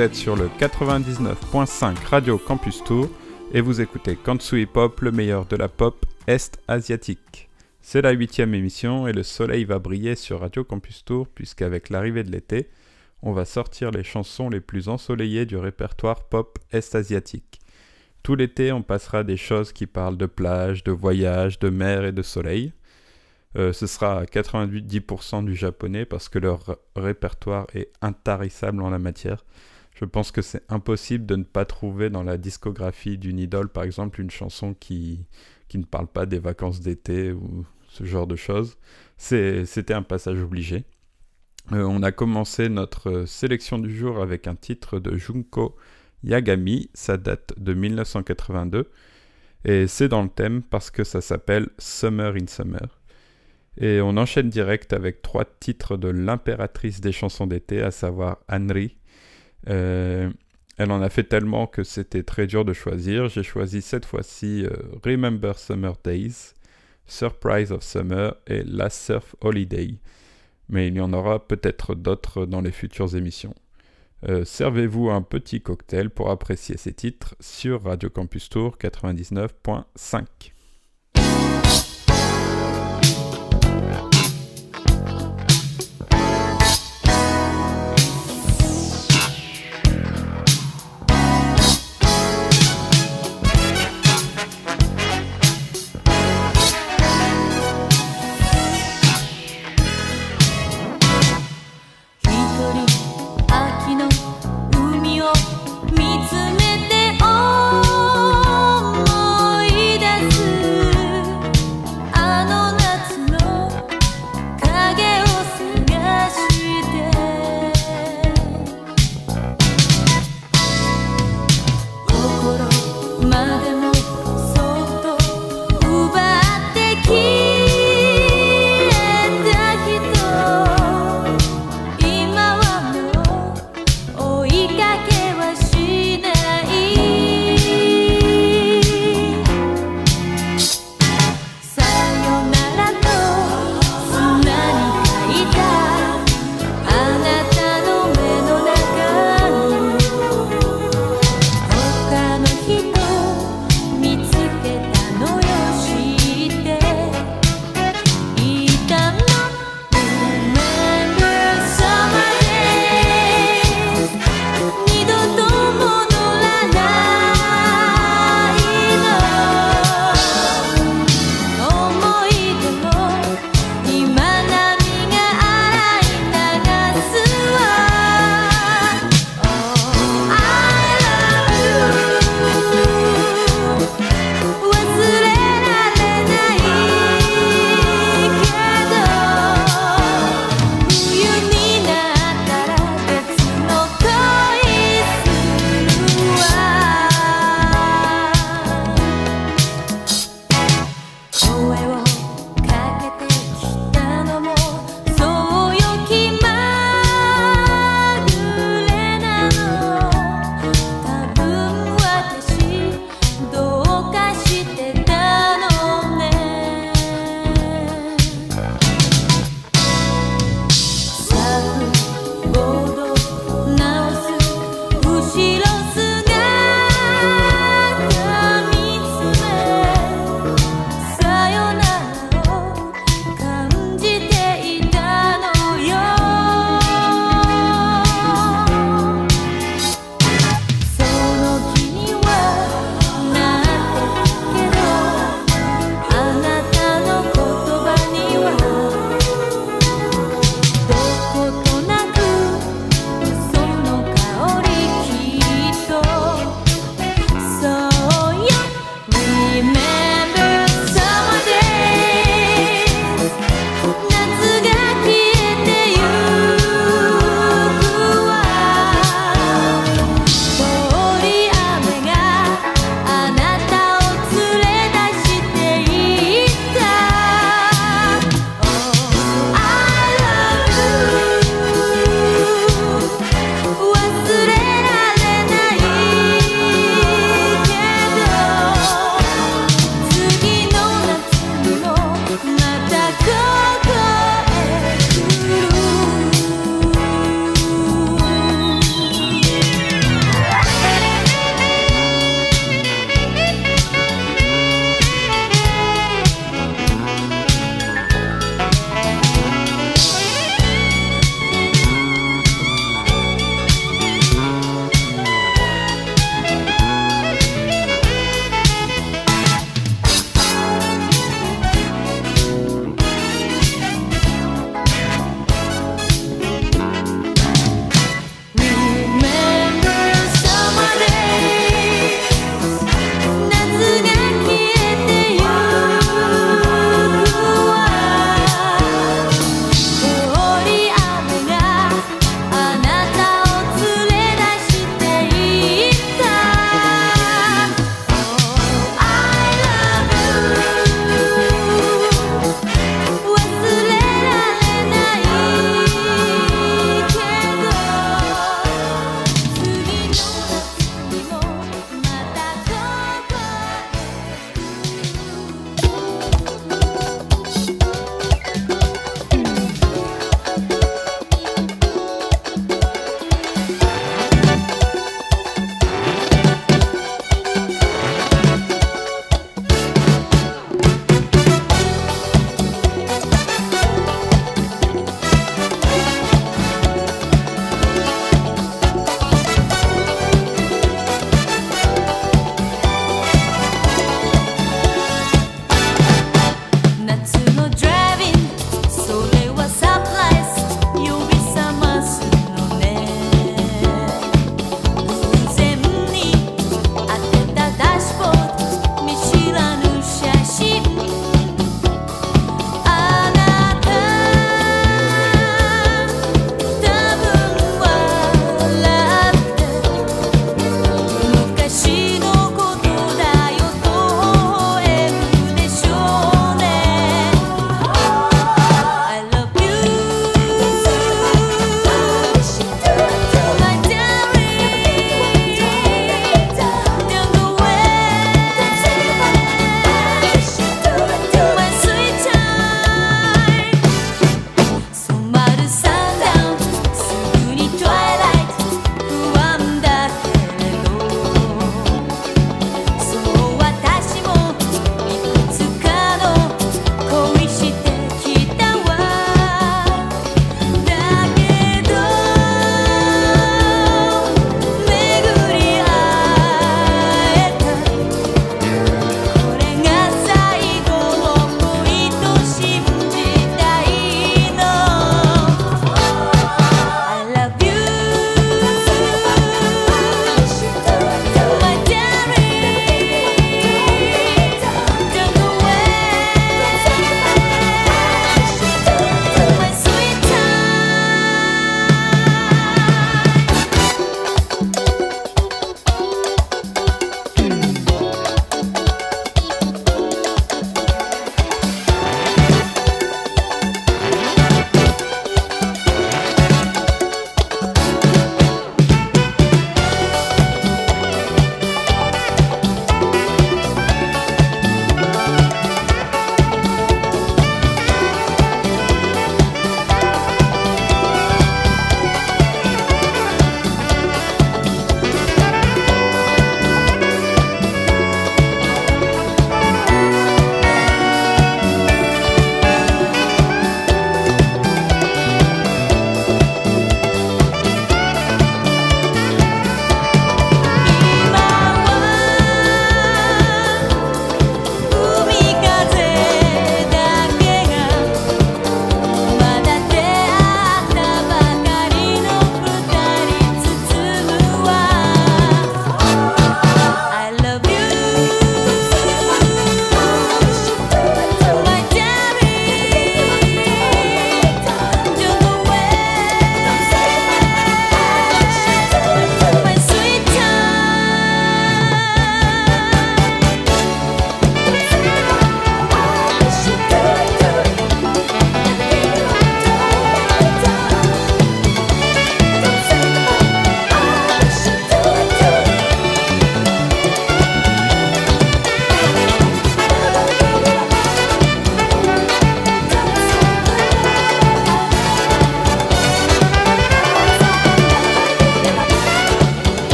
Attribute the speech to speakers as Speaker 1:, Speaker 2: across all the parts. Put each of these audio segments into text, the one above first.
Speaker 1: vous êtes sur le 99.5 Radio Campus Tour et vous écoutez Kansu Hip Hop, le meilleur de la pop est-asiatique. C'est la huitième émission et le soleil va briller sur Radio Campus Tour puisqu'avec l'arrivée de l'été, on va sortir les chansons les plus ensoleillées du répertoire pop est-asiatique. Tout l'été, on passera des choses qui parlent de plage, de voyage, de mer et de soleil. Euh, ce sera à 98% du japonais parce que leur répertoire est intarissable en la matière. Je pense que c'est impossible de ne pas trouver dans la discographie d'une idole, par exemple, une chanson qui, ne parle pas des vacances d'été ou ce genre de choses. C'était un passage obligé. Euh, on a commencé notre euh, sélection du jour avec un titre de Junko Yagami, ça date de 1982, et c'est dans le thème parce que ça s'appelle Summer in Summer. Et on enchaîne direct avec trois titres de l'impératrice des chansons d'été, à savoir Anri. Euh, elle en a fait tellement que c'était très dur de choisir. J'ai choisi cette fois-ci euh, Remember Summer Days, Surprise of Summer et Last Surf Holiday. Mais il y en aura peut-être d'autres dans les futures émissions. Euh, Servez-vous un petit cocktail pour apprécier ces titres sur Radio Campus Tour 99.5.「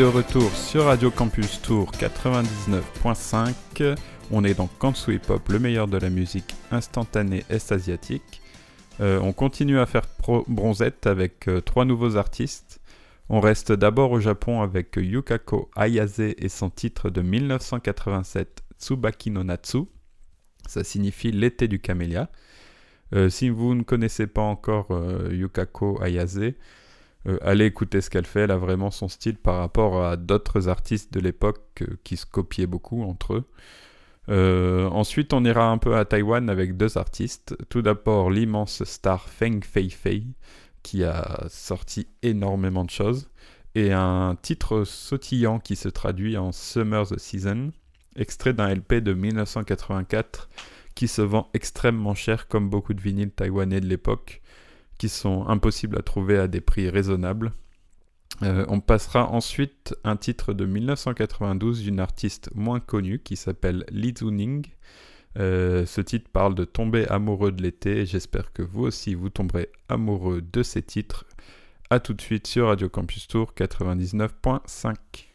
Speaker 1: de retour sur Radio Campus Tour 99.5. On est dans Kansu Hip Hop, le meilleur de la musique instantanée est-asiatique. Euh, on continue à faire bronzette avec euh, trois nouveaux artistes. On reste d'abord au Japon avec Yukako Ayase et son titre de 1987 Tsubaki no Natsu. Ça signifie l'été du camélia. Euh, si vous ne connaissez pas encore Yukako Ayase, euh, allez écouter ce qu'elle fait, elle a vraiment son style par rapport à d'autres artistes de l'époque euh, qui se copiaient beaucoup entre eux. Euh, ensuite, on ira un peu à Taïwan avec deux artistes. Tout d'abord, l'immense star Feng Fei Fei, qui a sorti énormément de choses, et un titre sautillant qui se traduit en Summer's Season, extrait d'un LP de 1984 qui se vend extrêmement cher comme beaucoup de vinyles taïwanais de l'époque qui sont impossibles à trouver à des prix raisonnables. Euh, on passera ensuite un titre de 1992 d'une artiste moins connue qui s'appelle Li Zuning. Euh, ce titre parle de tomber amoureux de l'été j'espère que vous aussi vous tomberez amoureux de ces titres. A tout de suite sur Radio Campus Tour 99.5.「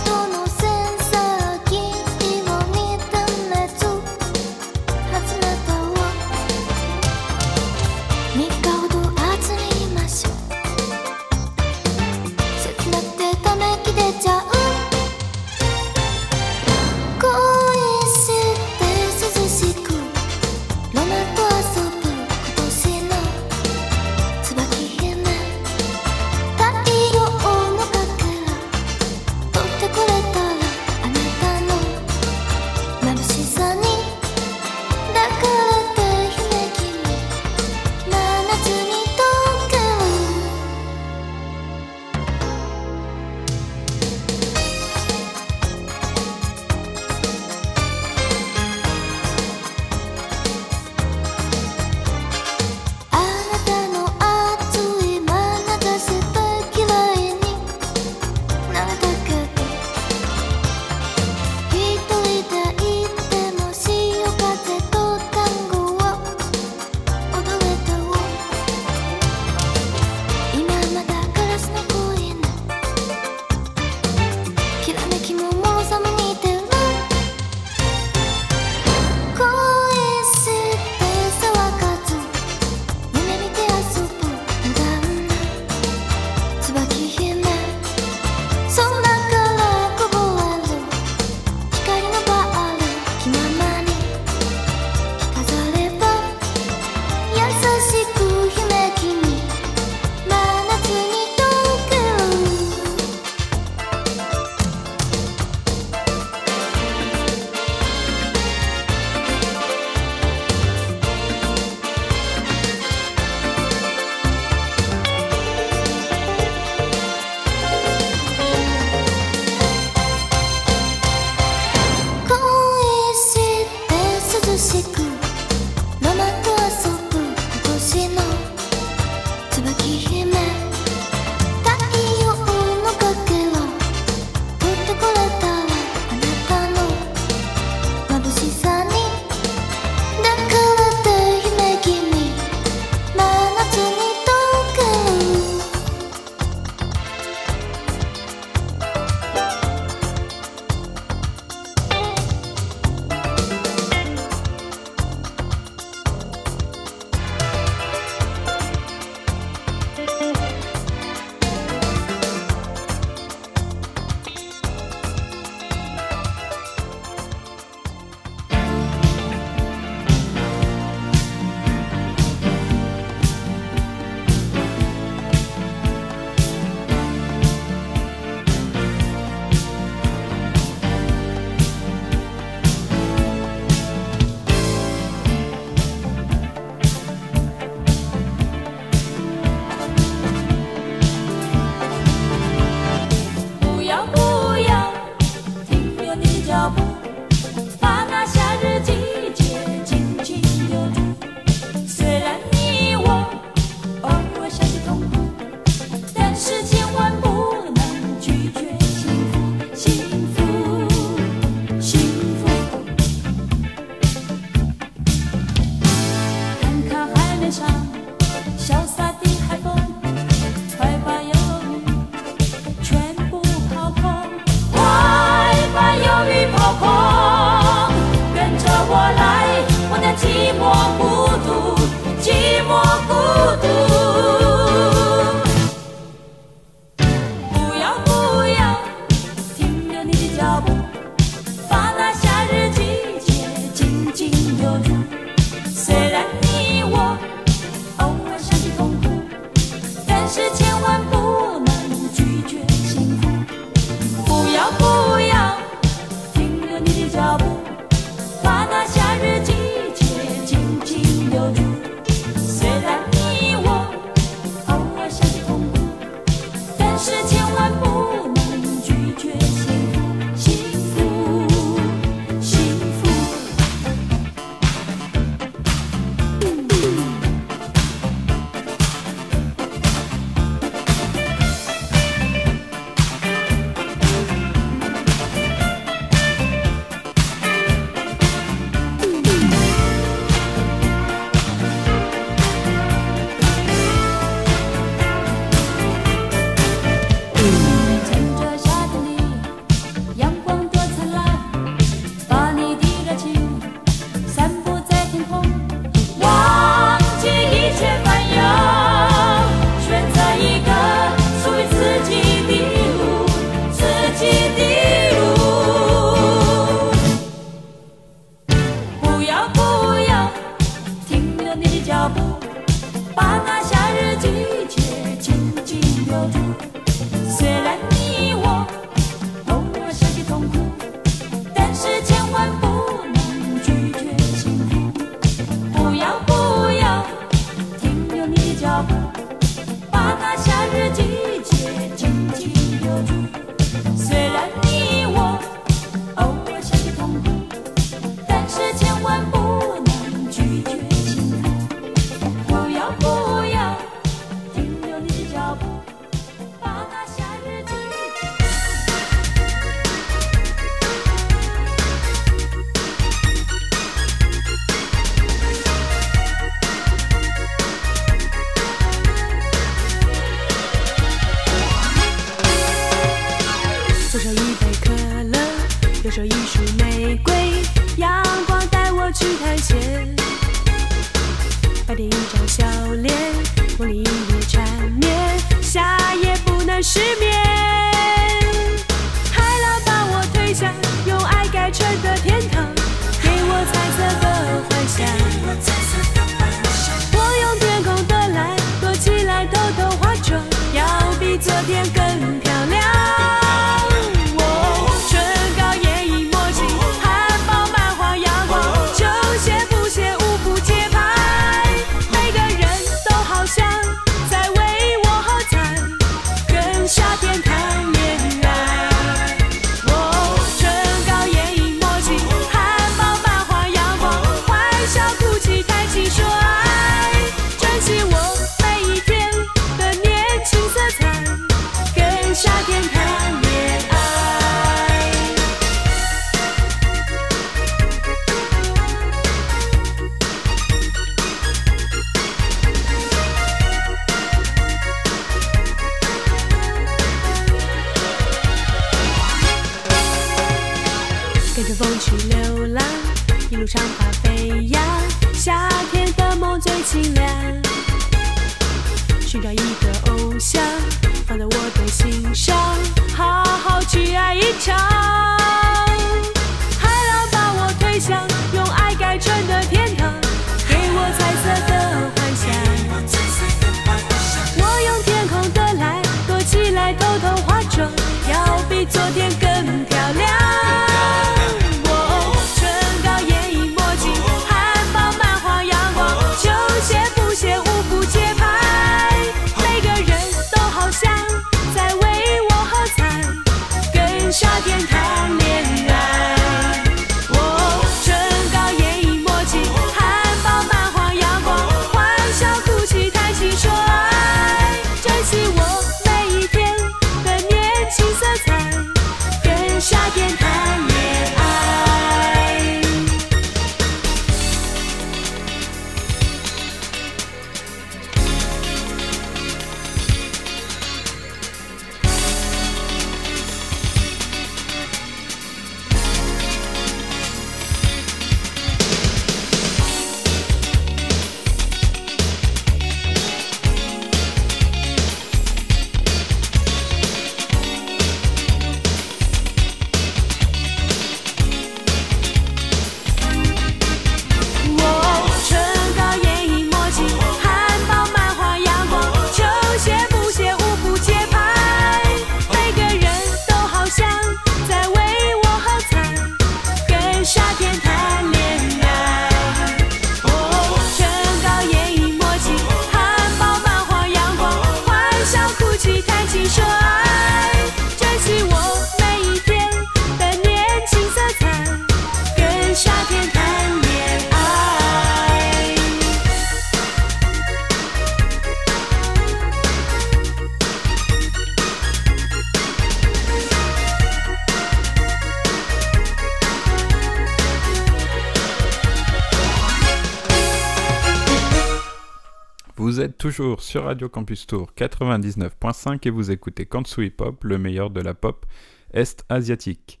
Speaker 1: Vous êtes toujours sur Radio Campus Tour 99.5 et vous écoutez Kansui Pop, le meilleur de la pop est-asiatique.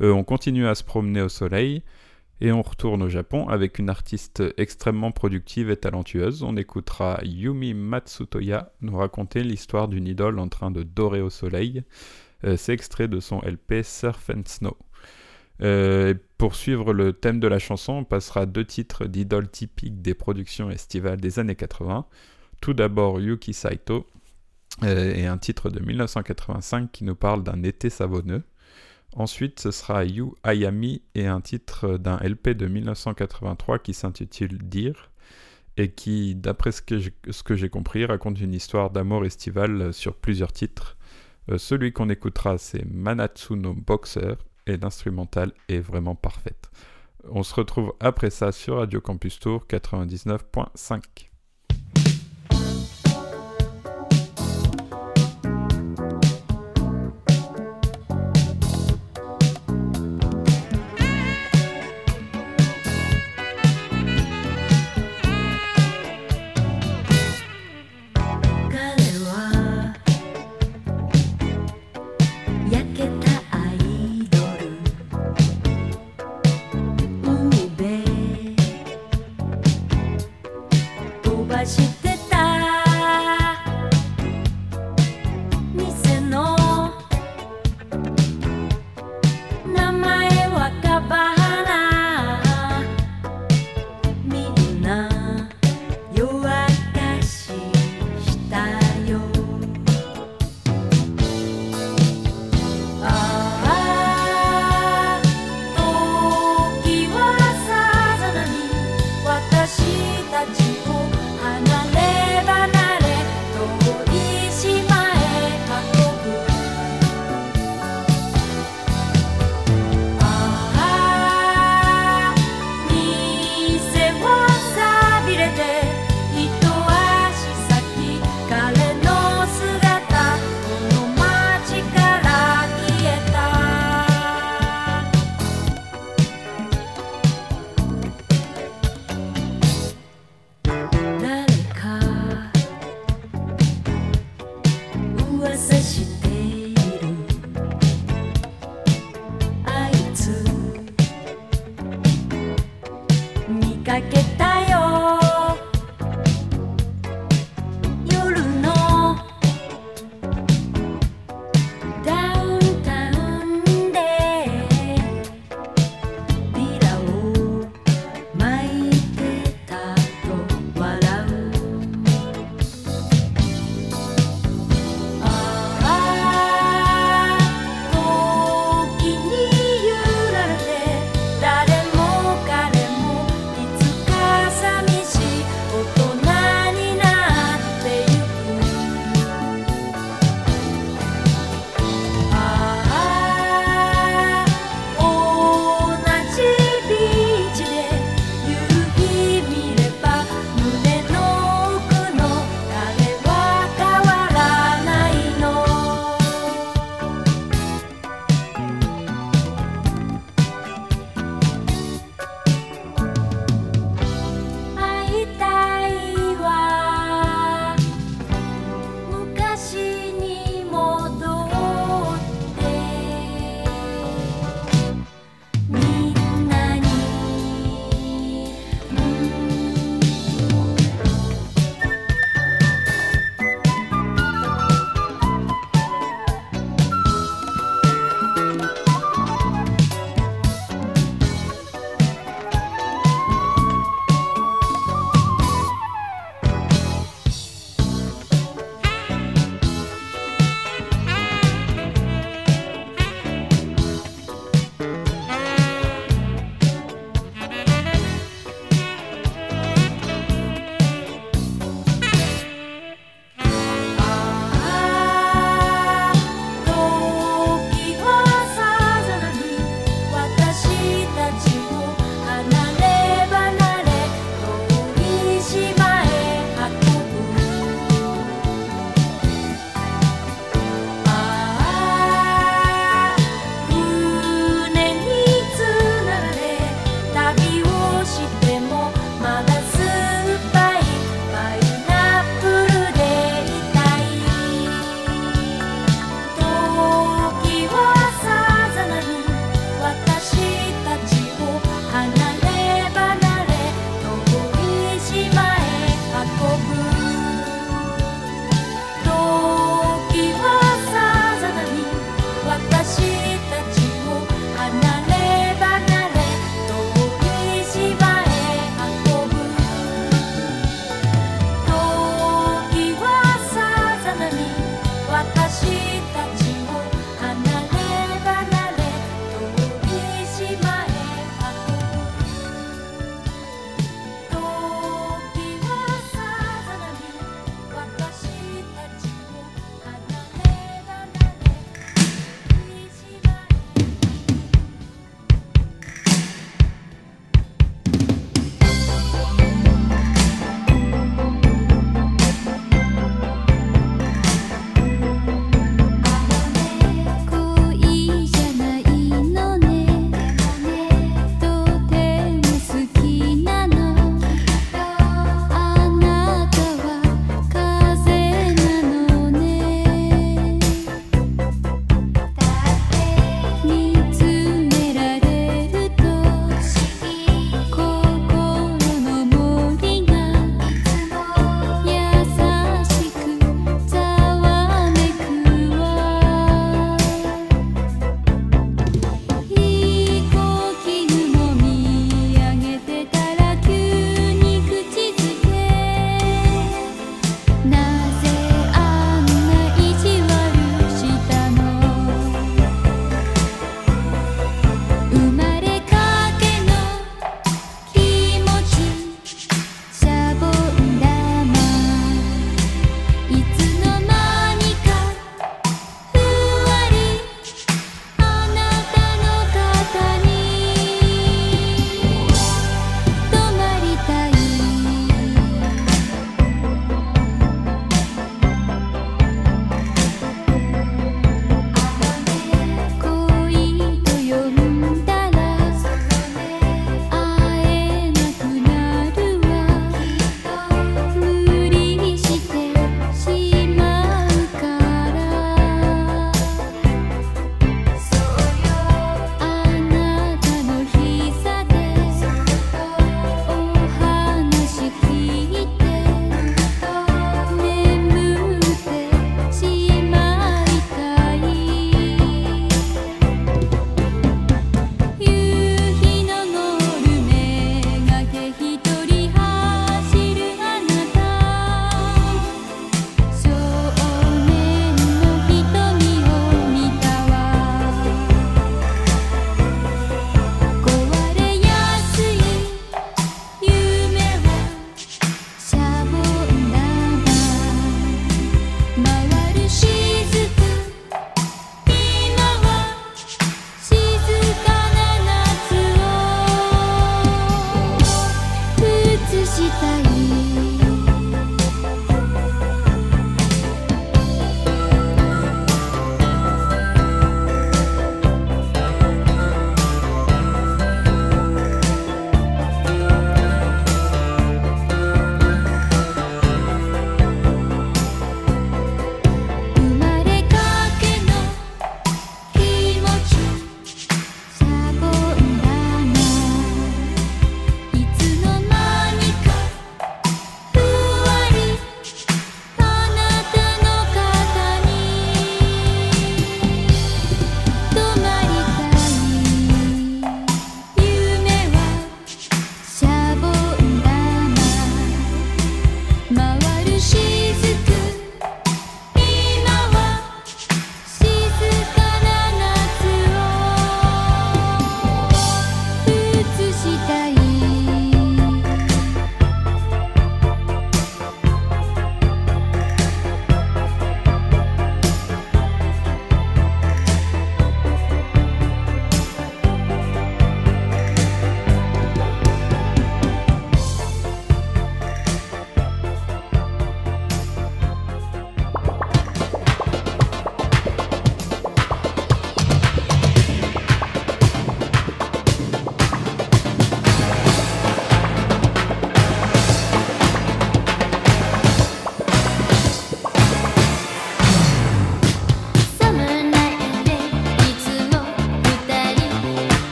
Speaker 1: Euh, on continue à se promener au soleil et on retourne au Japon avec une artiste extrêmement productive et talentueuse. On écoutera Yumi Matsutoya nous raconter l'histoire d'une idole en train de dorer au soleil. Euh, C'est extrait de son LP Surf and Snow. Euh, pour suivre le thème de la chanson, on passera deux titres d'idoles typiques des productions estivales des années 80. Tout d'abord Yuki Saito euh, et un titre de 1985 qui nous parle d'un été savonneux. Ensuite, ce sera You Ayami et un titre d'un LP de 1983 qui s'intitule Dire et qui, d'après ce que j'ai- ce que j'ai compris, raconte une histoire d'amour estival sur plusieurs titres. Euh, celui qu'on écoutera, c'est Manatsu no Boxer et l'instrumental est vraiment parfaite. On se retrouve après ça sur Radio Campus Tour 99.5.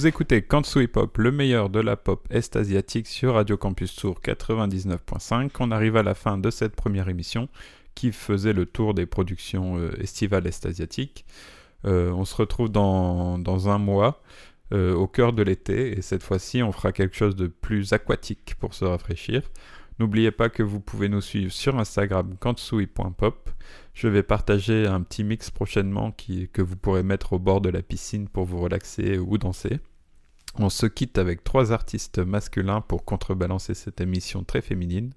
Speaker 2: Vous écoutez Kansu Hip Hop, le meilleur de la pop est-asiatique sur Radio Campus Tour 99.5. On arrive à la fin de cette première émission qui faisait le tour des productions euh, estivales est-asiatiques. Euh, on se retrouve dans, dans un mois euh, au cœur de l'été et cette fois-ci on fera quelque chose de plus aquatique pour se rafraîchir. N'oubliez pas que vous pouvez nous suivre sur Instagram kansui.pop. Je vais partager un petit mix prochainement que vous pourrez mettre au bord de la piscine pour vous relaxer ou danser. On se quitte avec trois artistes masculins pour contrebalancer cette émission très féminine.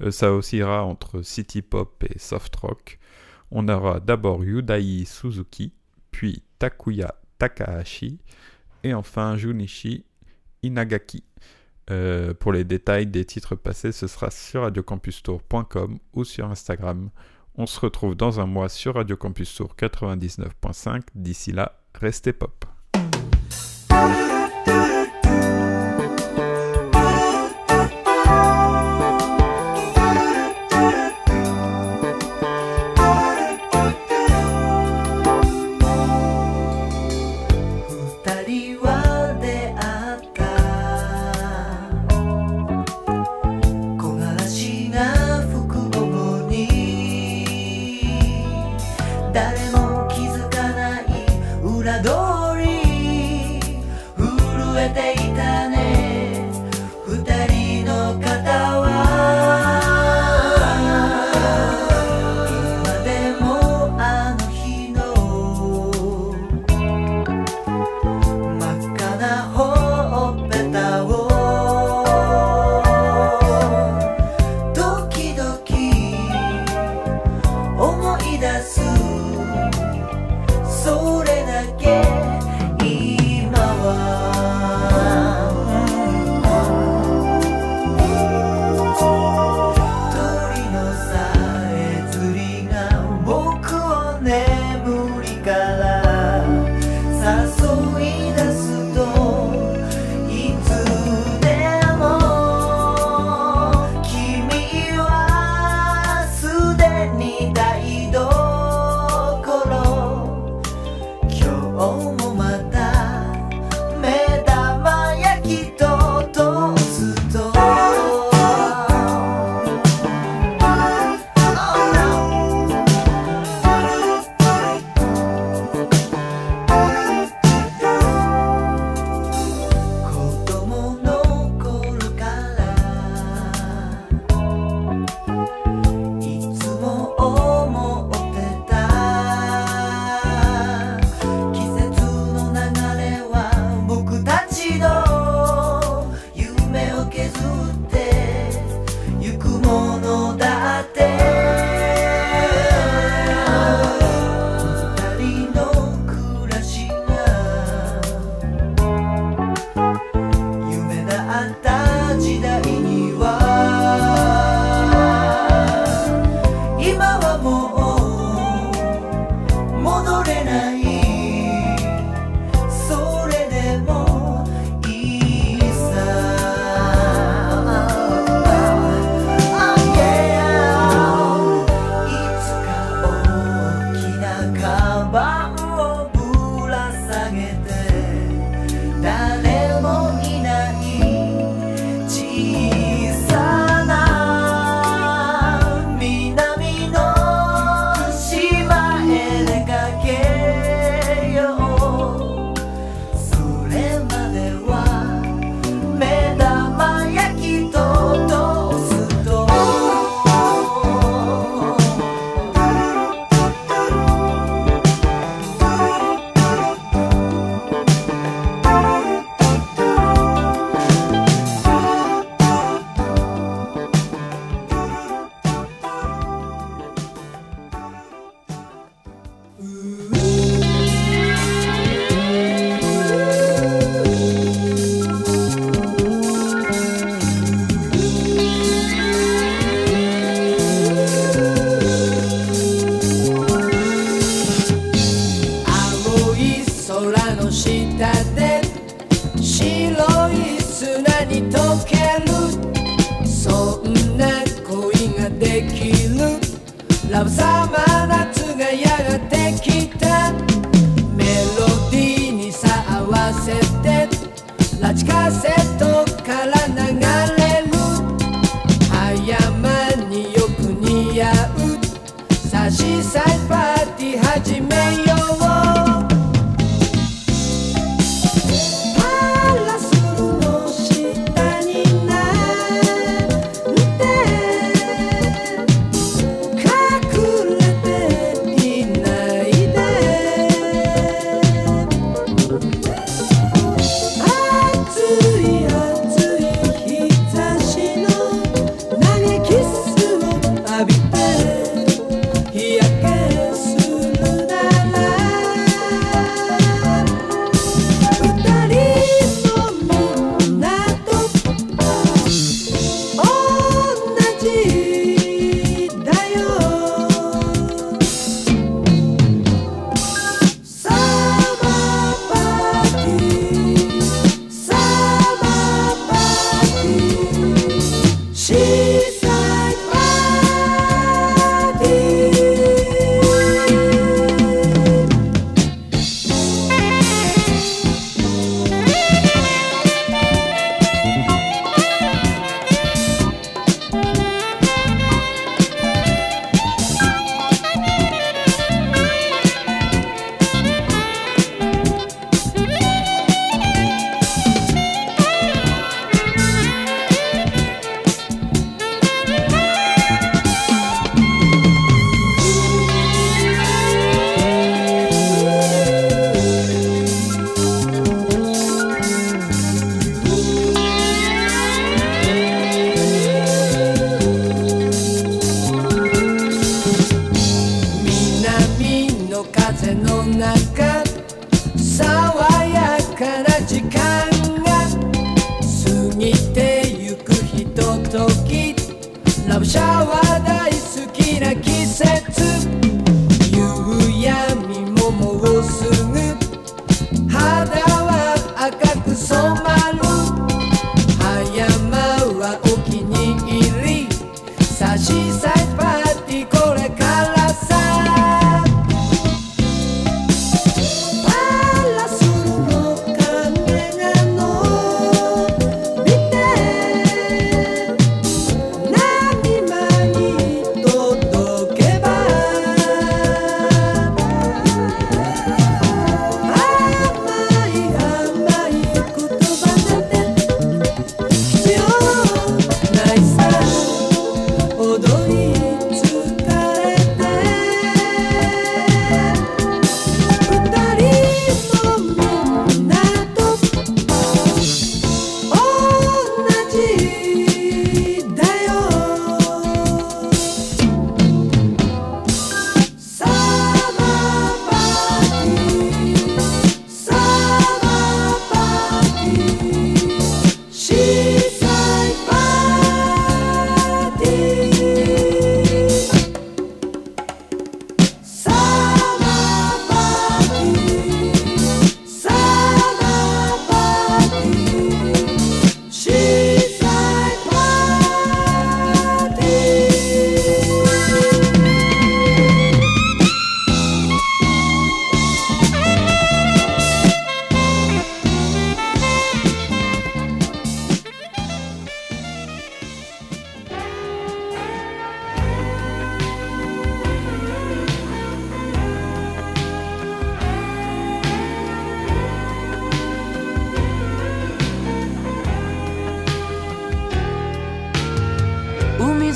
Speaker 2: Euh, ça oscillera entre city pop et soft rock. On aura d'abord Yudai Suzuki, puis Takuya Takahashi, et enfin Junichi Inagaki. Euh, pour les détails des titres passés, ce sera sur radiocampustour.com ou sur Instagram. On se retrouve dans un mois sur Radio Campus Tour 99.5. D'ici là, restez pop.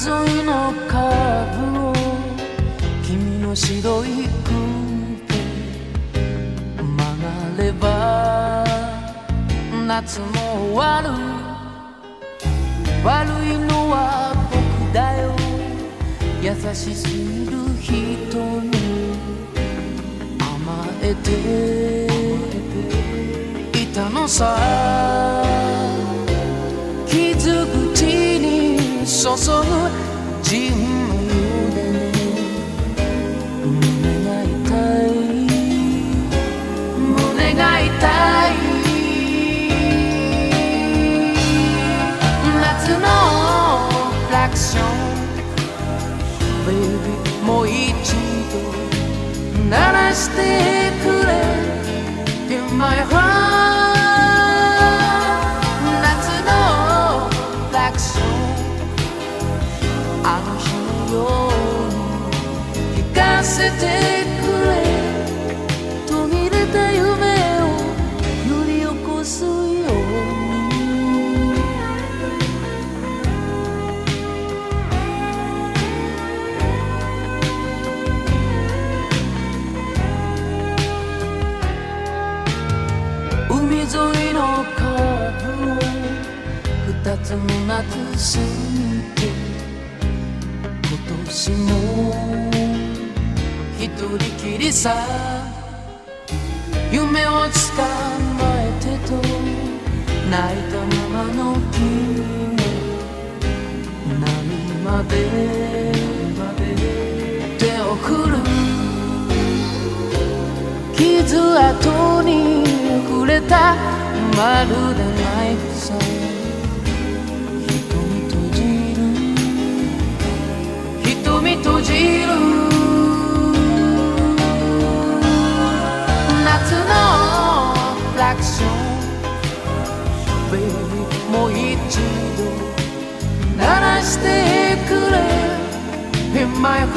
Speaker 3: 沿いのカーブを君の白い雲で曲がれば夏も終わる悪いのは僕だよ。優しすぎる人に甘えていたのさ。傷口に注ぐ自由でね胸が痛い胸が痛い夏のラクション Baby もう一度鳴らしてくれ。In my heart せてくれ途切れた夢を揺り起こすように海沿いのカーブを二つの夏過ぎて今年も一人きりさ。夢を捕まえてと泣いたままの君波まで手を振る。傷跡に触れたまるでナイフさ。瞳閉じる。瞳閉じる。のラクション Baby もう一度鳴らしてくれ In my heart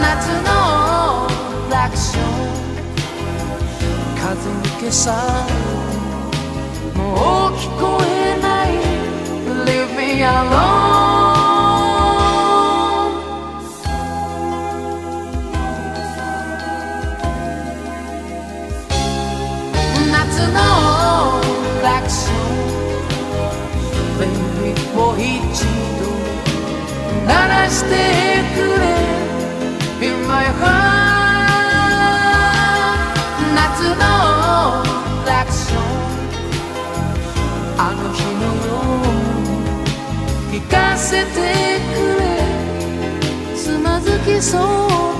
Speaker 3: 夏のラクション風に消されてもう聞こえない Leave me alone のラクション Baby もう一度鳴らしてくれ。In my heart 夏のラクション。あの日のように聞かせてくれ。つまずきそう。